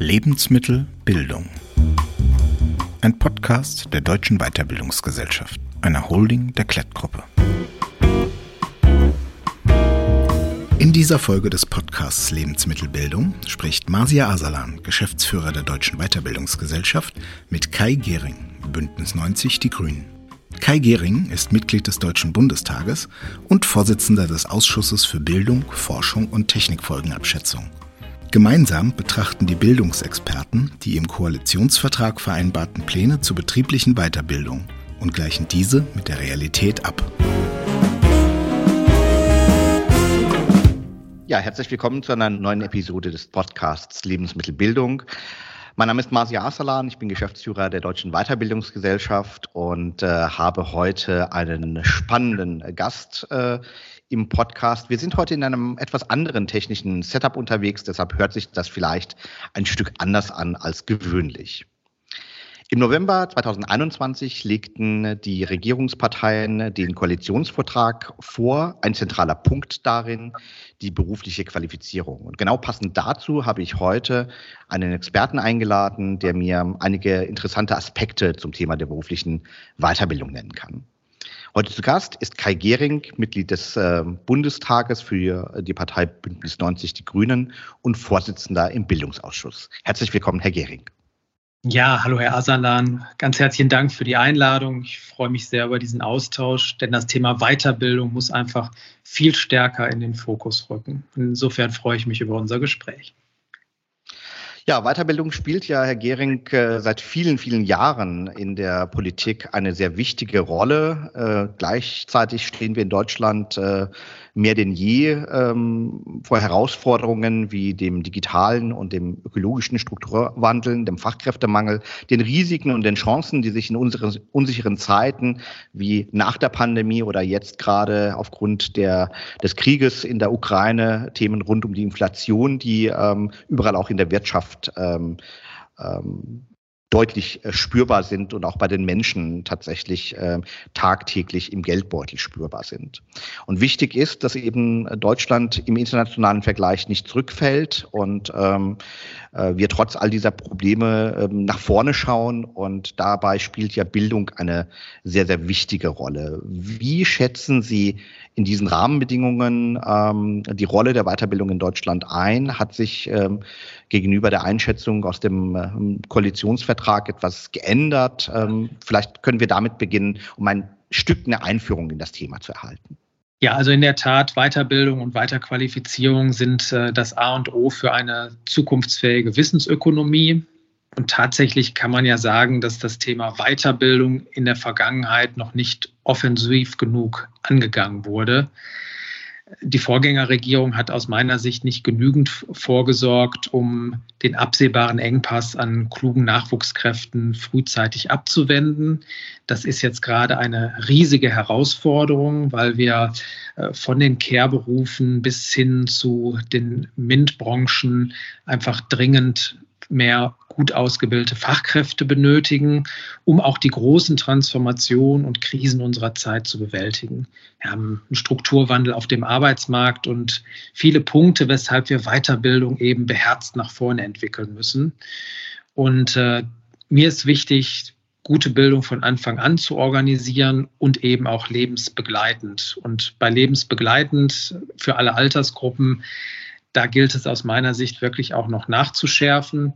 Lebensmittelbildung. Ein Podcast der Deutschen Weiterbildungsgesellschaft, einer Holding der Klettgruppe. In dieser Folge des Podcasts Lebensmittelbildung spricht Marsia Asalan, Geschäftsführer der Deutschen Weiterbildungsgesellschaft, mit Kai Gehring, Bündnis 90 Die Grünen. Kai Gehring ist Mitglied des Deutschen Bundestages und Vorsitzender des Ausschusses für Bildung, Forschung und Technikfolgenabschätzung. Gemeinsam betrachten die Bildungsexperten die im Koalitionsvertrag vereinbarten Pläne zur betrieblichen Weiterbildung und gleichen diese mit der Realität ab. Ja, herzlich willkommen zu einer neuen Episode des Podcasts Lebensmittelbildung. Mein Name ist Marcia Asalan, ich bin Geschäftsführer der Deutschen Weiterbildungsgesellschaft und äh, habe heute einen spannenden Gast äh, im Podcast. Wir sind heute in einem etwas anderen technischen Setup unterwegs, deshalb hört sich das vielleicht ein Stück anders an als gewöhnlich. Im November 2021 legten die Regierungsparteien den Koalitionsvertrag vor. Ein zentraler Punkt darin die berufliche Qualifizierung. Und genau passend dazu habe ich heute einen Experten eingeladen, der mir einige interessante Aspekte zum Thema der beruflichen Weiterbildung nennen kann. Heute zu Gast ist Kai Gehring, Mitglied des äh, Bundestages für die Partei Bündnis 90 Die Grünen und Vorsitzender im Bildungsausschuss. Herzlich willkommen, Herr Gehring. Ja, hallo Herr Asalan. Ganz herzlichen Dank für die Einladung. Ich freue mich sehr über diesen Austausch, denn das Thema Weiterbildung muss einfach viel stärker in den Fokus rücken. Insofern freue ich mich über unser Gespräch. Ja, Weiterbildung spielt ja, Herr Gehring, äh, seit vielen, vielen Jahren in der Politik eine sehr wichtige Rolle. Äh, gleichzeitig stehen wir in Deutschland äh, mehr denn je ähm, vor Herausforderungen wie dem digitalen und dem ökologischen Strukturwandel, dem Fachkräftemangel, den Risiken und den Chancen, die sich in unseren unsicheren Zeiten wie nach der Pandemie oder jetzt gerade aufgrund der, des Krieges in der Ukraine, Themen rund um die Inflation, die ähm, überall auch in der Wirtschaft ähm, ähm, deutlich äh, spürbar sind und auch bei den Menschen tatsächlich äh, tagtäglich im Geldbeutel spürbar sind. Und wichtig ist, dass eben Deutschland im internationalen Vergleich nicht zurückfällt und ähm, äh, wir trotz all dieser Probleme ähm, nach vorne schauen. Und dabei spielt ja Bildung eine sehr, sehr wichtige Rolle. Wie schätzen Sie in diesen Rahmenbedingungen ähm, die Rolle der Weiterbildung in Deutschland ein? Hat sich ähm, gegenüber der Einschätzung aus dem ähm, Koalitionsvertrag etwas geändert? Ähm, vielleicht können wir damit beginnen, um ein Stück eine Einführung in das Thema zu erhalten. Ja, also in der Tat, Weiterbildung und Weiterqualifizierung sind äh, das A und O für eine zukunftsfähige Wissensökonomie. Und tatsächlich kann man ja sagen, dass das Thema Weiterbildung in der Vergangenheit noch nicht offensiv genug angegangen wurde die Vorgängerregierung hat aus meiner Sicht nicht genügend vorgesorgt, um den absehbaren Engpass an klugen Nachwuchskräften frühzeitig abzuwenden. Das ist jetzt gerade eine riesige Herausforderung, weil wir äh, von den Care-Berufen bis hin zu den MINT-Branchen einfach dringend mehr gut ausgebildete Fachkräfte benötigen, um auch die großen Transformationen und Krisen unserer Zeit zu bewältigen. Wir haben einen Strukturwandel auf dem Arbeitsmarkt und viele Punkte, weshalb wir Weiterbildung eben beherzt nach vorne entwickeln müssen. Und äh, mir ist wichtig, gute Bildung von Anfang an zu organisieren und eben auch lebensbegleitend. Und bei lebensbegleitend für alle Altersgruppen da gilt es aus meiner Sicht wirklich auch noch nachzuschärfen.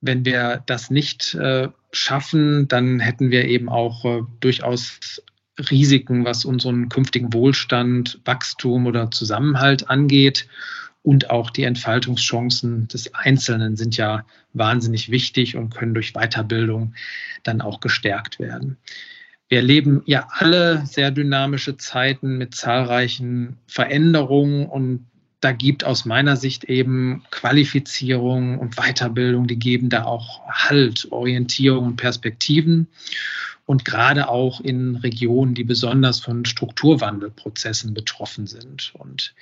Wenn wir das nicht äh, schaffen, dann hätten wir eben auch äh, durchaus Risiken, was unseren künftigen Wohlstand, Wachstum oder Zusammenhalt angeht. Und auch die Entfaltungschancen des Einzelnen sind ja wahnsinnig wichtig und können durch Weiterbildung dann auch gestärkt werden. Wir erleben ja alle sehr dynamische Zeiten mit zahlreichen Veränderungen und da gibt aus meiner Sicht eben Qualifizierung und Weiterbildung, die geben da auch Halt, Orientierung und Perspektiven. Und gerade auch in Regionen, die besonders von Strukturwandelprozessen betroffen sind. Und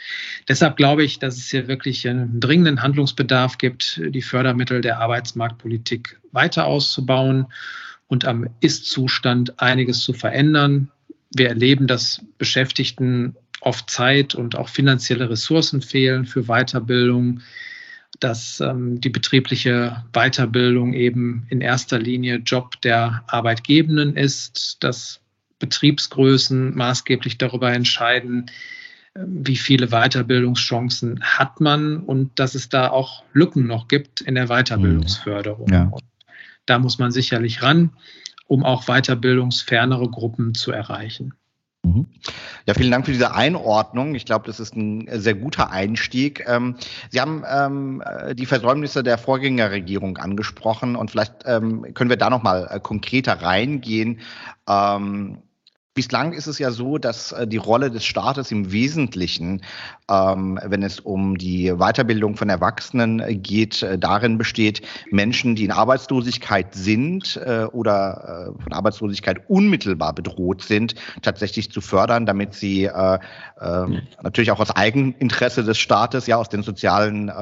deshalb glaube ich, dass es hier wirklich einen dringenden Handlungsbedarf gibt, die Fördermittel der Arbeitsmarktpolitik weiter auszubauen und am Ist-Zustand einiges zu verändern. Wir erleben, dass Beschäftigten oft Zeit und auch finanzielle Ressourcen fehlen für Weiterbildung. dass ähm, die betriebliche Weiterbildung eben in erster Linie Job der Arbeitgebenden ist, dass Betriebsgrößen maßgeblich darüber entscheiden, äh, wie viele Weiterbildungschancen hat man und dass es da auch Lücken noch gibt in der Weiterbildungsförderung. Ja. Da muss man sicherlich ran, um auch weiterbildungsfernere Gruppen zu erreichen. Mhm. Ja, vielen Dank für diese Einordnung. Ich glaube, das ist ein sehr guter Einstieg. Ähm, Sie haben ähm, die Versäumnisse der Vorgängerregierung angesprochen und vielleicht ähm, können wir da noch mal äh, konkreter reingehen. Ähm, Bislang ist es ja so, dass äh, die Rolle des Staates im Wesentlichen, ähm, wenn es um die Weiterbildung von Erwachsenen äh, geht, äh, darin besteht, Menschen, die in Arbeitslosigkeit sind äh, oder äh, von Arbeitslosigkeit unmittelbar bedroht sind, tatsächlich zu fördern, damit sie äh, ähm, natürlich auch aus Eigeninteresse des Staates, ja, aus den sozialen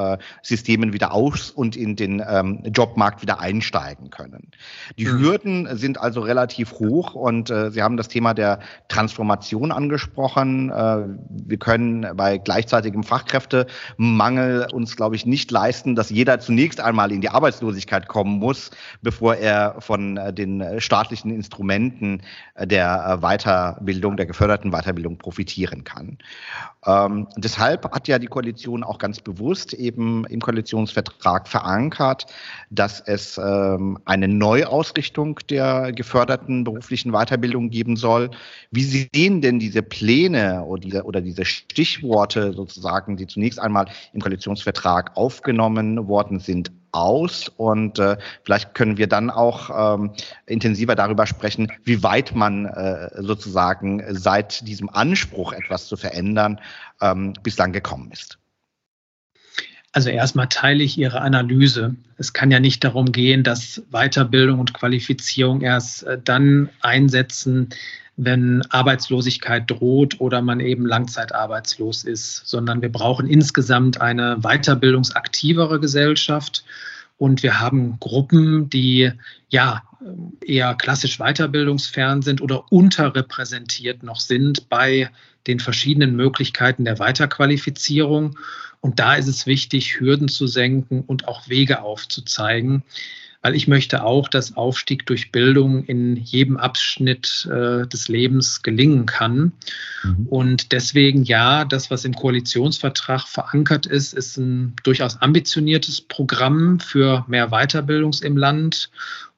Systemen wieder aus und in den ähm, Jobmarkt wieder einsteigen können. Die mhm. Hürden sind also relativ hoch und Sie haben das Thema der der Transformation angesprochen. Äh, wir können bei gleichzeitigem Fachkräftemangel uns, glaube ich, nicht leisten, dass jeder zunächst einmal in die Arbeitslosigkeit kommen muss, bevor er von äh, den staatlichen Instrumenten der Weiterbildung, der geförderten Weiterbildung profitieren kann. Ähm, deshalb hat ja die Koalition auch ganz bewusst eben im Koalitionsvertrag verankert, dass es ähm, eine Neuausrichtung der geförderten beruflichen Weiterbildung geben soll. Wie sehen denn diese Pläne oder diese, oder diese Stichworte sozusagen, die zunächst einmal im Koalitionsvertrag aufgenommen worden sind, aus und äh, vielleicht können wir dann auch ähm, intensiver darüber sprechen, wie weit man äh, sozusagen seit diesem Anspruch, etwas zu verändern, ähm, bislang gekommen ist. Also erstmal teile ich Ihre Analyse. Es kann ja nicht darum gehen, dass Weiterbildung und Qualifizierung erst äh, dann einsetzen, wenn Arbeitslosigkeit droht oder man eben langzeitarbeitslos ist, sondern wir brauchen insgesamt eine weiterbildungsaktivere Gesellschaft. Und wir haben Gruppen, die ja eher klassisch weiterbildungsfern sind oder unterrepräsentiert noch sind bei den verschiedenen Möglichkeiten der Weiterqualifizierung. Und da ist es wichtig, Hürden zu senken und auch Wege aufzuzeigen weil ich möchte auch, dass Aufstieg durch Bildung in jedem Abschnitt äh, des Lebens gelingen kann. Mhm. Und deswegen ja, das, was im Koalitionsvertrag verankert ist, ist ein durchaus ambitioniertes Programm für mehr Weiterbildungs im Land.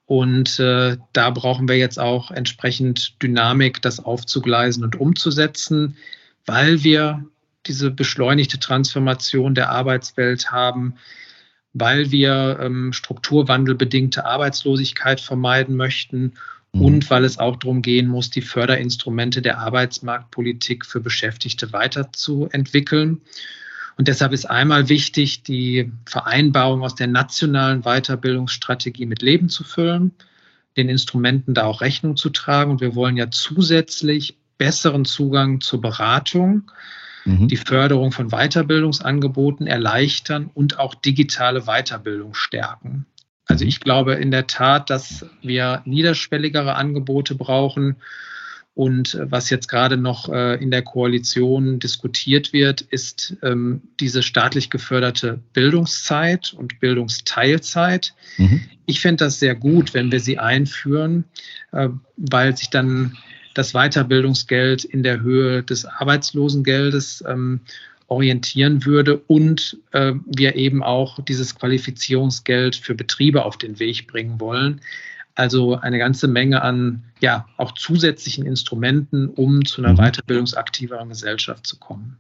Und äh, da brauchen wir jetzt auch entsprechend Dynamik, das aufzugleisen und umzusetzen, weil wir diese beschleunigte Transformation der Arbeitswelt haben, weil wir ähm, strukturwandelbedingte Arbeitslosigkeit vermeiden möchten mhm. und weil es auch darum gehen muss, die Förderinstrumente der Arbeitsmarktpolitik für Beschäftigte weiterzuentwickeln. Und deshalb ist einmal wichtig, die Vereinbarung aus der nationalen Weiterbildungsstrategie mit Leben zu füllen, den Instrumenten da auch Rechnung zu tragen. Und wir wollen ja zusätzlich besseren Zugang zur Beratung Mhm. die Förderung von Weiterbildungsangeboten erleichtern und auch digitale Weiterbildung stärken. Also ich glaube in der Tat, dass wir niederschwelligere Angebote brauchen. Und äh, was jetzt gerade noch äh, in der Koalition diskutiert wird, ist ähm, diese staatlich geförderte Bildungszeit und Bildungsteilzeit. Mhm. Ich finde das sehr gut, wenn wir sie einführen, äh, weil sich dann das Weiterbildungsgeld in der Höhe des Arbeitslosengeldes ähm, orientieren würde und äh, wir eben auch dieses Qualifizierungsgeld für Betriebe auf den Weg bringen wollen. Also eine ganze Menge an ja auch zusätzlichen Instrumenten, um zu einer mhm. weiterbildungsaktiveren Gesellschaft zu kommen.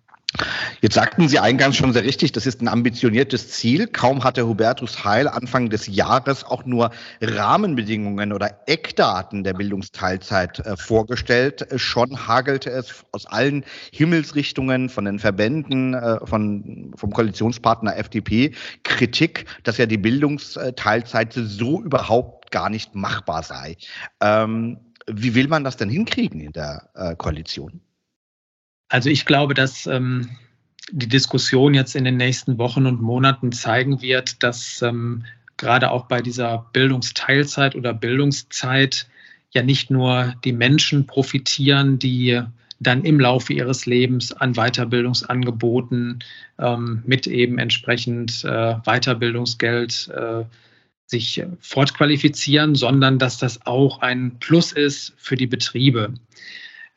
Jetzt sagten Sie eingangs schon sehr richtig, das ist ein ambitioniertes Ziel. Kaum hat der Hubertus Heil Anfang des Jahres auch nur Rahmenbedingungen oder Eckdaten der Bildungsteilzeit äh, vorgestellt. Schon hagelte es aus allen Himmelsrichtungen von den Verbänden, äh, von, vom Koalitionspartner FDP Kritik, dass ja die Bildungsteilzeit so überhaupt gar nicht machbar sei. Ähm, wie will man das denn hinkriegen in der äh, Koalition? Also ich glaube, dass ähm, die Diskussion jetzt in den nächsten Wochen und Monaten zeigen wird, dass ähm, gerade auch bei dieser Bildungsteilzeit oder Bildungszeit ja nicht nur die Menschen profitieren, die dann im Laufe ihres Lebens an Weiterbildungsangeboten ähm, mit eben entsprechend äh, Weiterbildungsgeld äh, sich fortqualifizieren, sondern dass das auch ein Plus ist für die Betriebe.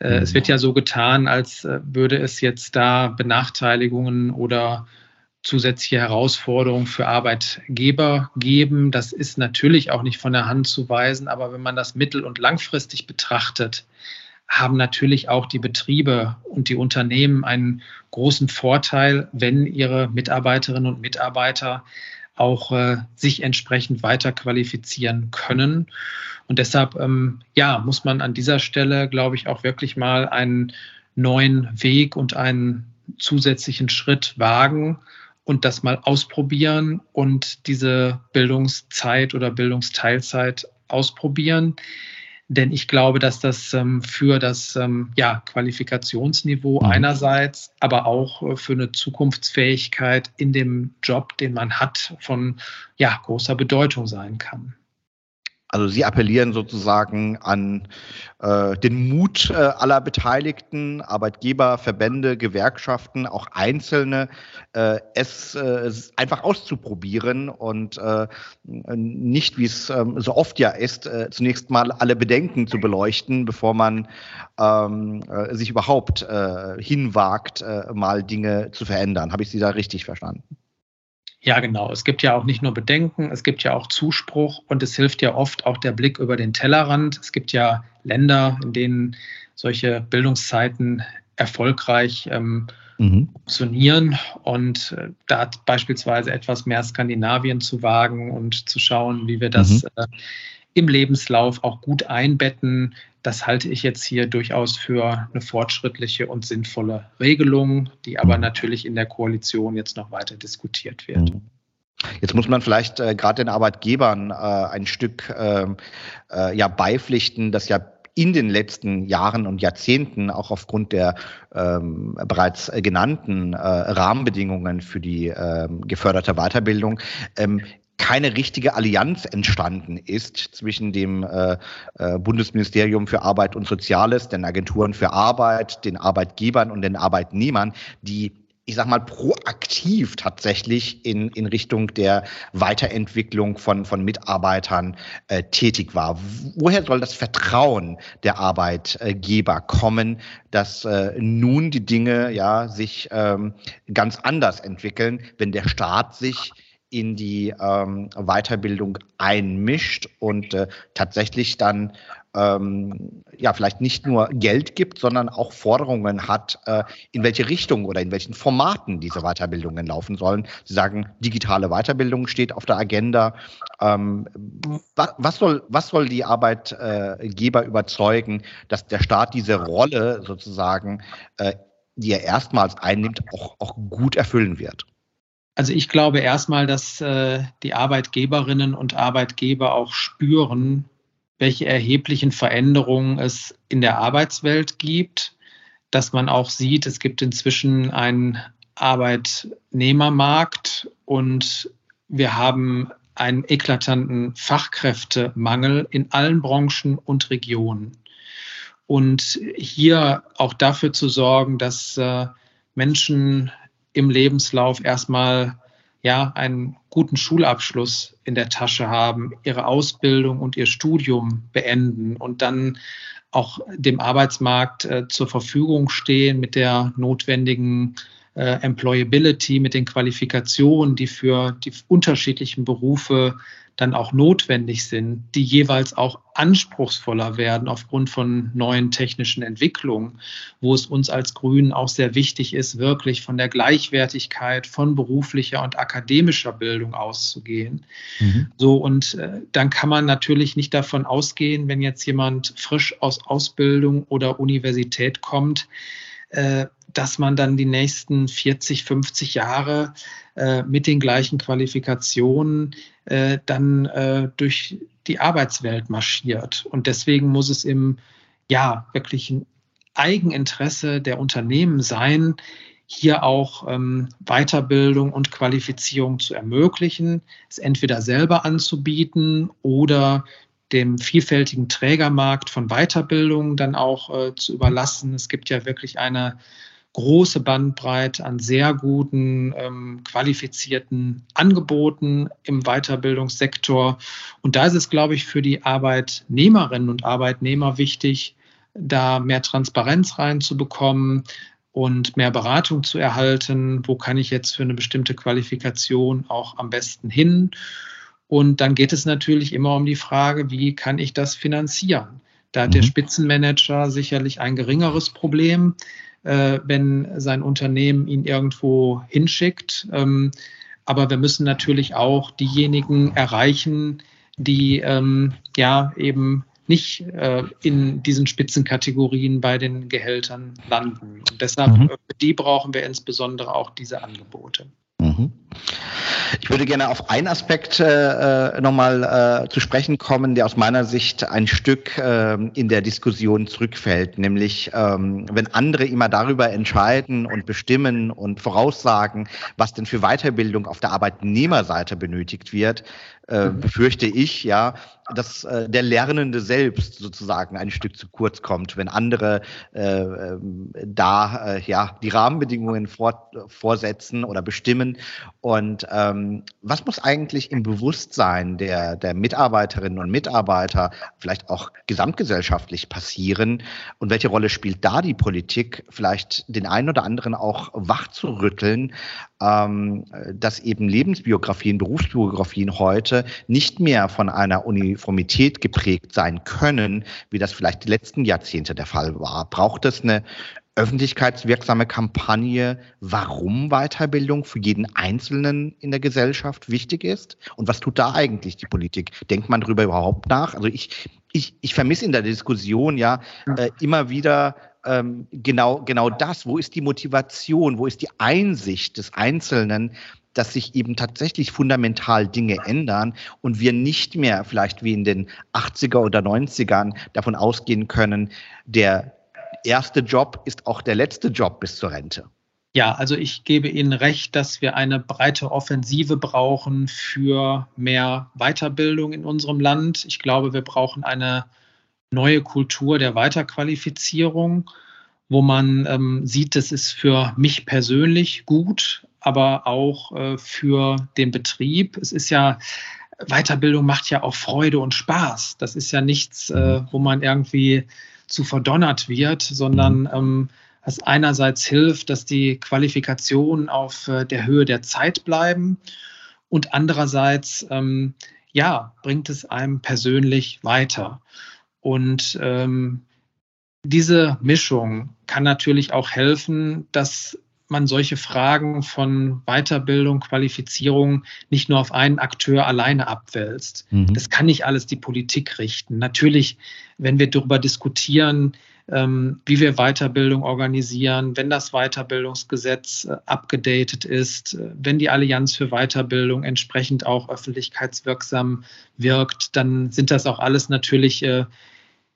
Äh, es wird ja so getan, als äh, würde es jetzt da Benachteiligungen oder zusätzliche Herausforderungen für Arbeitgeber geben. Das ist natürlich auch nicht von der Hand zu weisen, aber wenn man das mittel- und langfristig betrachtet, haben natürlich auch die Betriebe und die Unternehmen einen großen Vorteil, wenn ihre Mitarbeiterinnen und Mitarbeiter auch äh, sich entsprechend weiter qualifizieren können. Und deshalb, ähm, ja, muss man an dieser Stelle, glaube ich, auch wirklich mal einen neuen Weg und einen zusätzlichen Schritt wagen und das mal ausprobieren und diese Bildungszeit oder Bildungsteilzeit ausprobieren. Denn ich glaube, dass das ähm, für das ähm, ja, Qualifikationsniveau mhm. einerseits, aber auch äh, für eine Zukunftsfähigkeit in dem Job, den man hat, von ja, großer Bedeutung sein kann. Also Sie appellieren sozusagen an äh, den Mut äh, aller Beteiligten, Arbeitgeber, Verbände, Gewerkschaften, auch Einzelne, äh, es äh, einfach auszuprobieren und äh, nicht, wie es ähm, so oft ja ist, äh, zunächst mal alle Bedenken zu beleuchten, bevor man ähm, sich überhaupt hinwagt, mal Dinge zu verändern. Habe ich Sie da richtig verstanden? Ja, genau. Es gibt ja auch nicht nur Bedenken, es gibt ja auch Zuspruch und es hilft ja oft auch der Blick über den Tellerrand. Es gibt ja Länder, in denen solche Bildungszeiten erfolgreich ähm, mhm. funktionieren und äh, da beispielsweise etwas mehr Skandinavien zu wagen und zu schauen, wie wir das mhm. äh, im Lebenslauf auch gut einbetten. Das halte ich jetzt hier durchaus für eine fortschrittliche und sinnvolle Regelung, die aber mhm. natürlich in der Koalition jetzt noch weiter diskutiert wird. Mhm. Jetzt muss man vielleicht äh, gerade den Arbeitgebern äh, ein Stück ähm, äh, ja beipflichten, dass ja in den letzten Jahren und Jahrzehnten auch aufgrund der ähm, bereits genannten äh, Rahmenbedingungen für die ähm, geförderte Weiterbildung ähm, keine richtige Allianz entstanden ist zwischen dem äh, äh, Bundesministerium für Arbeit und Soziales, den Agenturen für Arbeit, den Arbeitgebern und den Arbeitnehmern, die ich sag mal, proaktiv tatsächlich in, in Richtung der Weiterentwicklung von, von Mitarbeitern äh, tätig war. Woher soll das Vertrauen der Arbeitgeber kommen, dass äh, nun die Dinge ja sich ähm, ganz anders entwickeln, wenn der Staat sich in die ähm, Weiterbildung einmischt und äh, tatsächlich dann ähm, ja vielleicht nicht nur Geld gibt, sondern auch Forderungen hat, äh, in welche Richtung oder in welchen Formaten diese Weiterbildungen laufen sollen. Sie sagen, digitale Weiterbildung steht auf der Agenda. Ähm, was, was, soll, was soll die Arbeitgeber überzeugen, dass der Staat diese Rolle sozusagen, äh, die er erstmals einnimmt, auch, auch gut erfüllen wird? Also ich glaube erstmal, dass äh, die Arbeitgeberinnen und Arbeitgeber auch spüren, welche erheblichen Veränderungen es in der Arbeitswelt gibt, dass man auch sieht, es gibt inzwischen einen Arbeitnehmermarkt und wir haben einen eklatanten Fachkräftemangel in allen Branchen und Regionen. Und hier auch dafür zu sorgen, dass äh, Menschen im Lebenslauf erstmal ja einen guten Schulabschluss in der Tasche haben, ihre Ausbildung und ihr Studium beenden und dann auch dem Arbeitsmarkt äh, zur Verfügung stehen mit der notwendigen äh, Employability, mit den Qualifikationen, die für die unterschiedlichen Berufe dann auch notwendig sind, die jeweils auch anspruchsvoller werden aufgrund von neuen technischen Entwicklungen, wo es uns als Grünen auch sehr wichtig ist, wirklich von der Gleichwertigkeit von beruflicher und akademischer Bildung auszugehen. Mhm. So, und äh, dann kann man natürlich nicht davon ausgehen, wenn jetzt jemand frisch aus Ausbildung oder Universität kommt, dass man dann die nächsten 40, 50 Jahre äh, mit den gleichen Qualifikationen äh, dann äh, durch die Arbeitswelt marschiert. Und deswegen muss es im, ja, wirklich Eigeninteresse der Unternehmen sein, hier auch ähm, Weiterbildung und Qualifizierung zu ermöglichen, es entweder selber anzubieten oder dem vielfältigen Trägermarkt von Weiterbildung dann auch äh, zu überlassen. Es gibt ja wirklich eine große Bandbreite an sehr guten, ähm, qualifizierten Angeboten im Weiterbildungssektor. Und da ist es, glaube ich, für die Arbeitnehmerinnen und Arbeitnehmer wichtig, da mehr Transparenz reinzubekommen und mehr Beratung zu erhalten. Wo kann ich jetzt für eine bestimmte Qualifikation auch am besten hin? Und dann geht es natürlich immer um die Frage, wie kann ich das finanzieren? Da hat mhm. der Spitzenmanager sicherlich ein geringeres Problem äh, wenn sein Unternehmen ihn irgendwo hinschickt. Ähm, aber wir müssen natürlich auch diejenigen erreichen, die ähm, ja eben nicht äh, in diesen Spitzenkategorien bei den Gehältern landen. Und deshalb, mhm. für die brauchen wir insbesondere auch diese Angebote. Mhm. Ich würde gerne auf einen Aspekt äh, nochmal äh, zu sprechen kommen, der aus meiner Sicht ein Stück äh, in der Diskussion zurückfällt, nämlich ähm, wenn andere immer darüber entscheiden und bestimmen und voraussagen, was denn für Weiterbildung auf der Arbeitnehmerseite benötigt wird, äh, mhm. befürchte ich, ja, dass äh, der Lernende selbst sozusagen ein Stück zu kurz kommt, wenn andere äh, ähm, da äh, ja die Rahmenbedingungen vor, vorsetzen oder bestimmen. Und ähm, was muss eigentlich im Bewusstsein der, der Mitarbeiterinnen und Mitarbeiter, vielleicht auch gesamtgesellschaftlich passieren? Und welche Rolle spielt da die Politik, vielleicht den einen oder anderen auch wach zu rütteln, ähm, dass eben Lebensbiografien, Berufsbiografien heute nicht mehr von einer Uniformität geprägt sein können, wie das vielleicht die letzten Jahrzehnte der Fall war. Braucht es eine öffentlichkeitswirksame Kampagne, warum Weiterbildung für jeden Einzelnen in der Gesellschaft wichtig ist? Und was tut da eigentlich die Politik? Denkt man darüber überhaupt nach? Also ich, ich, ich vermisse in der Diskussion ja äh, immer wieder ähm, genau, genau das. Wo ist die Motivation? Wo ist die Einsicht des Einzelnen, dass sich eben tatsächlich fundamental Dinge ändern und wir nicht mehr vielleicht wie in den 80er oder 90ern davon ausgehen können, der erste Job ist auch der letzte Job bis zur Rente. Ja, also ich gebe Ihnen recht, dass wir eine breite Offensive brauchen für mehr Weiterbildung in unserem Land. Ich glaube, wir brauchen eine neue Kultur der Weiterqualifizierung, wo man ähm, sieht, das ist für mich persönlich gut, aber auch äh, für den Betrieb. Es ist ja, Weiterbildung macht ja auch Freude und Spaß. Das ist ja nichts, äh, wo man irgendwie zu verdonnert wird, sondern ähm, was einerseits hilft, dass die Qualifikationen auf äh, der Höhe der Zeit bleiben und andererseits ähm, ja, bringt es einem persönlich weiter. Und ähm, diese Mischung kann natürlich auch helfen, dass man solche Fragen von Weiterbildung, Qualifizierung nicht nur auf einen Akteur alleine abwälzt. Mhm. Das kann nicht alles die Politik richten. Natürlich, wenn wir darüber diskutieren, ähm, wie wir Weiterbildung organisieren, wenn das Weiterbildungsgesetz äh, abgedatet ist, äh, wenn die Allianz für Weiterbildung entsprechend auch öffentlichkeitswirksam wirkt, dann sind das auch alles natürlich äh,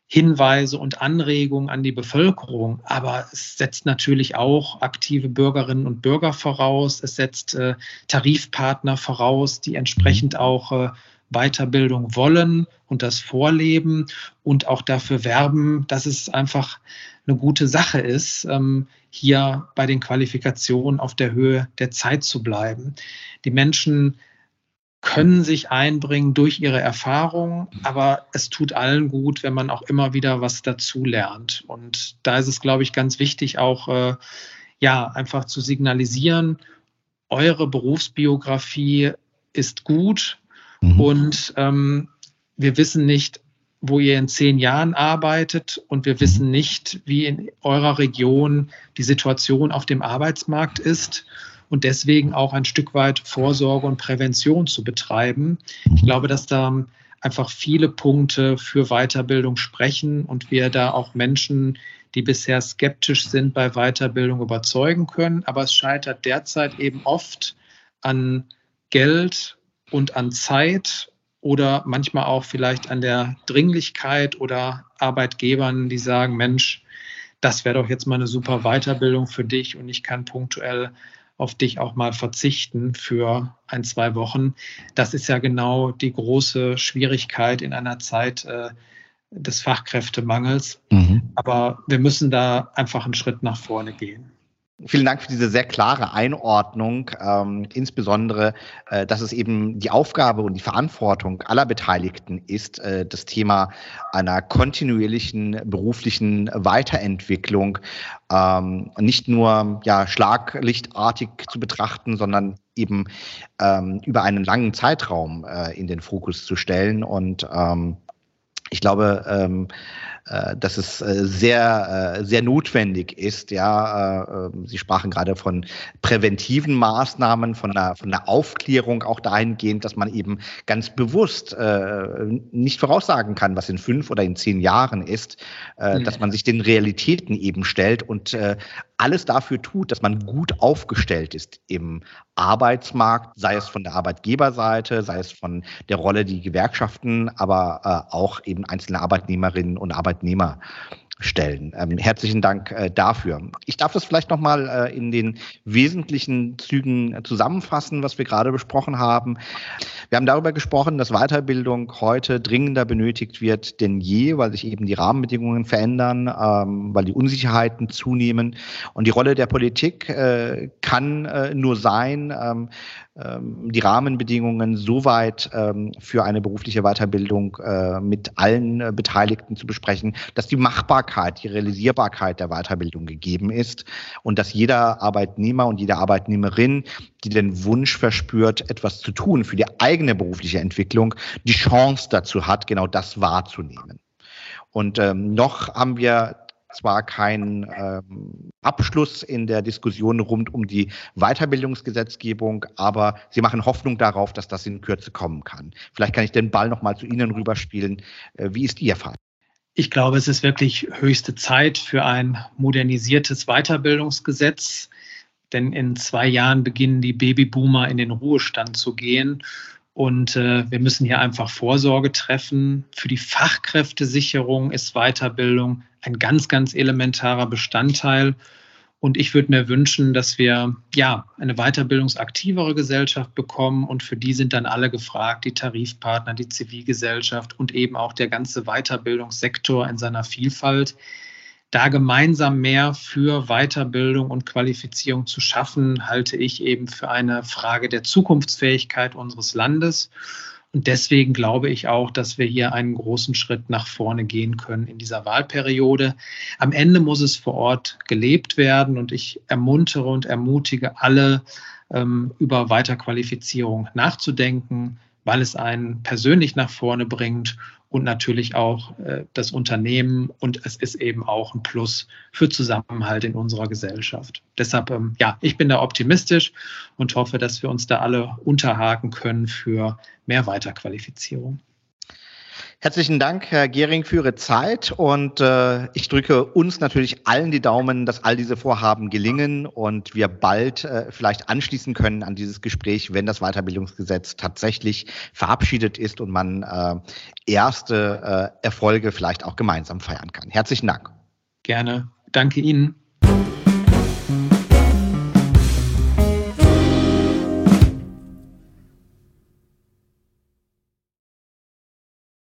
Hinweise und Anregungen an die Bevölkerung. Aber es setzt natürlich auch aktive Bürgerinnen und Bürger voraus. Es setzt äh, Tarifpartner voraus, die entsprechend auch äh, Weiterbildung wollen und das vorleben und auch dafür werben, dass es einfach eine gute Sache ist, ähm, hier bei den Qualifikationen auf der Höhe der Zeit zu bleiben. Die Menschen können sich einbringen durch ihre Erfahrung, aber es tut allen gut, wenn man auch immer wieder was dazu lernt. Und da ist es, glaube ich, ganz wichtig, auch äh, ja, einfach zu signalisieren, eure Berufsbiografie ist gut mhm. und ähm, wir wissen nicht, wo ihr in zehn Jahren arbeitet und wir wissen nicht, wie in eurer Region die Situation auf dem Arbeitsmarkt ist und deswegen auch ein Stück weit Vorsorge und Prävention zu betreiben. Ich glaube, dass da einfach viele Punkte für Weiterbildung sprechen und wir da auch Menschen, die bisher skeptisch sind bei Weiterbildung, überzeugen können. Aber es scheitert derzeit eben oft an Geld und an Zeit oder manchmal auch vielleicht an der Dringlichkeit oder Arbeitgebern, die sagen, Mensch, das wäre doch jetzt mal eine super Weiterbildung für dich und ich kann punktuell auf dich auch mal verzichten für ein, zwei Wochen. Das ist ja genau die große Schwierigkeit in einer Zeit äh, des Fachkräftemangels. Mhm. Aber wir müssen da einfach einen Schritt nach vorne gehen. Vielen Dank für diese sehr klare Einordnung, ähm, insbesondere, äh, dass es eben die Aufgabe und die Verantwortung aller Beteiligten ist, äh, das Thema einer kontinuierlichen beruflichen Weiterentwicklung ähm, nicht nur ja, schlaglichtartig zu betrachten, sondern eben ähm, über einen langen Zeitraum äh, in den Fokus zu stellen. Und ähm, ich glaube, ähm, äh, dass es äh, sehr, äh, sehr notwendig ist. Ja, Sie sprachen gerade von präventiven Maßnahmen, von einer, von einer Aufklärung auch dahingehend, dass man eben ganz bewusst nicht voraussagen kann, was in fünf oder in zehn Jahren ist, mhm. dass man sich den Realitäten eben stellt und alles dafür tut, dass man gut aufgestellt ist im Arbeitsmarkt, sei es von der Arbeitgeberseite, sei es von der Rolle, die Gewerkschaften, aber auch eben einzelne Arbeitnehmerinnen und Arbeitnehmer Arbeitnehmer stellen. Ähm, herzlichen Dank äh, dafür. Ich darf das vielleicht nochmal äh, in den wesentlichen Zügen zusammenfassen, was wir gerade besprochen haben. Wir haben darüber gesprochen, dass Weiterbildung heute dringender benötigt wird denn je, weil sich eben die Rahmenbedingungen verändern, ähm, weil die Unsicherheiten zunehmen. Und die Rolle der Politik äh, kann äh, nur sein, ähm, die Rahmenbedingungen soweit ähm, für eine berufliche Weiterbildung äh, mit allen äh, Beteiligten zu besprechen, dass die Machbarkeit, die Realisierbarkeit der Weiterbildung gegeben ist und dass jeder Arbeitnehmer und jede Arbeitnehmerin, die den Wunsch verspürt, etwas zu tun für die eigene berufliche Entwicklung, die Chance dazu hat, genau das wahrzunehmen. Und ähm, noch haben wir zwar kein ähm, Abschluss in der Diskussion rund um die Weiterbildungsgesetzgebung, aber Sie machen Hoffnung darauf, dass das in Kürze kommen kann. Vielleicht kann ich den Ball noch mal zu Ihnen rüberspielen. Äh, wie ist Ihr Fall? Ich glaube, es ist wirklich höchste Zeit für ein modernisiertes Weiterbildungsgesetz, denn in zwei Jahren beginnen die Babyboomer in den Ruhestand zu gehen. Und äh, wir müssen hier einfach Vorsorge treffen. Für die Fachkräftesicherung ist Weiterbildung ein ganz, ganz elementarer Bestandteil. Und ich würde mir wünschen, dass wir ja eine weiterbildungsaktivere Gesellschaft bekommen. Und für die sind dann alle gefragt, die Tarifpartner, die Zivilgesellschaft und eben auch der ganze Weiterbildungssektor in seiner Vielfalt da gemeinsam mehr für Weiterbildung und Qualifizierung zu schaffen, halte ich eben für eine Frage der Zukunftsfähigkeit unseres Landes. Und deswegen glaube ich auch, dass wir hier einen großen Schritt nach vorne gehen können in dieser Wahlperiode. Am Ende muss es vor Ort gelebt werden und ich ermuntere und ermutige alle, ähm, über Weiterqualifizierung nachzudenken, weil es einen persönlich nach vorne bringt und natürlich auch äh, das Unternehmen und es ist eben auch ein Plus für Zusammenhalt in unserer Gesellschaft. Deshalb, ähm, ja, ich bin da optimistisch und hoffe, dass wir uns da alle unterhaken können für mehr Weiterqualifizierung. Herzlichen Dank, Herr Gehring, für Ihre Zeit und äh, ich drücke uns natürlich allen die Daumen, dass all diese Vorhaben gelingen und wir bald äh, vielleicht anschließen können an dieses Gespräch, wenn das Weiterbildungsgesetz tatsächlich verabschiedet ist und man äh, erste äh, Erfolge vielleicht auch gemeinsam feiern kann. Herzlichen Dank. Gerne. Danke Ihnen.